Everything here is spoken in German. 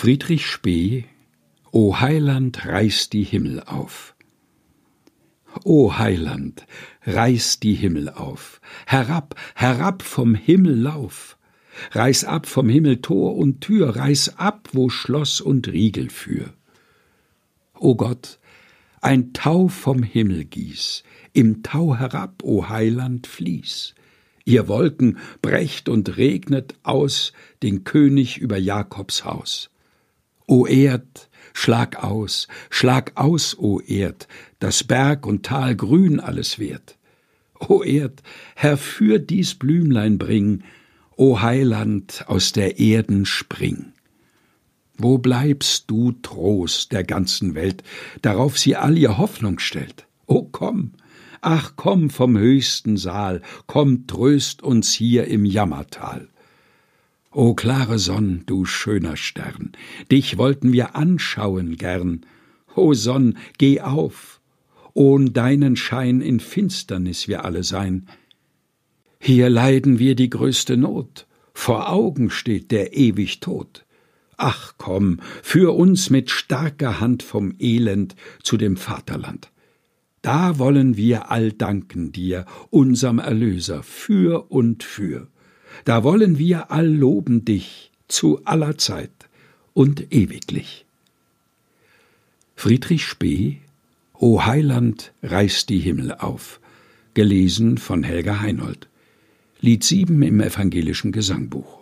Friedrich Spee O Heiland, reiß die Himmel auf. O Heiland, reiß die Himmel auf, herab, herab vom Himmel lauf, reiß ab vom Himmel Tor und Tür, reiß ab, wo Schloss und Riegel für. O Gott, ein Tau vom Himmel gieß, im Tau herab, o Heiland, fließ. Ihr Wolken brecht und regnet aus den König über Jakobs Haus. O Erd, schlag aus, schlag aus, o Erd, dass Berg und Tal grün alles wird. O Erd, herfür dies Blümlein bring, o Heiland, aus der Erden spring. Wo bleibst du, Trost der ganzen Welt, darauf sie all ihr Hoffnung stellt? O komm, ach komm vom höchsten Saal, komm, tröst uns hier im Jammertal. O klare Sonn, du schöner Stern, dich wollten wir anschauen gern. O Sonn, geh auf, ohn deinen Schein in Finsternis wir alle sein. Hier leiden wir die größte Not, vor Augen steht der ewig Tod. Ach komm, führ uns mit starker Hand vom Elend zu dem Vaterland. Da wollen wir all danken dir, unserm Erlöser, für und für da wollen wir all loben dich zu aller Zeit und ewiglich. Friedrich Spee O Heiland, reiß die Himmel auf, gelesen von Helga Heinold. Lied 7 im evangelischen Gesangbuch.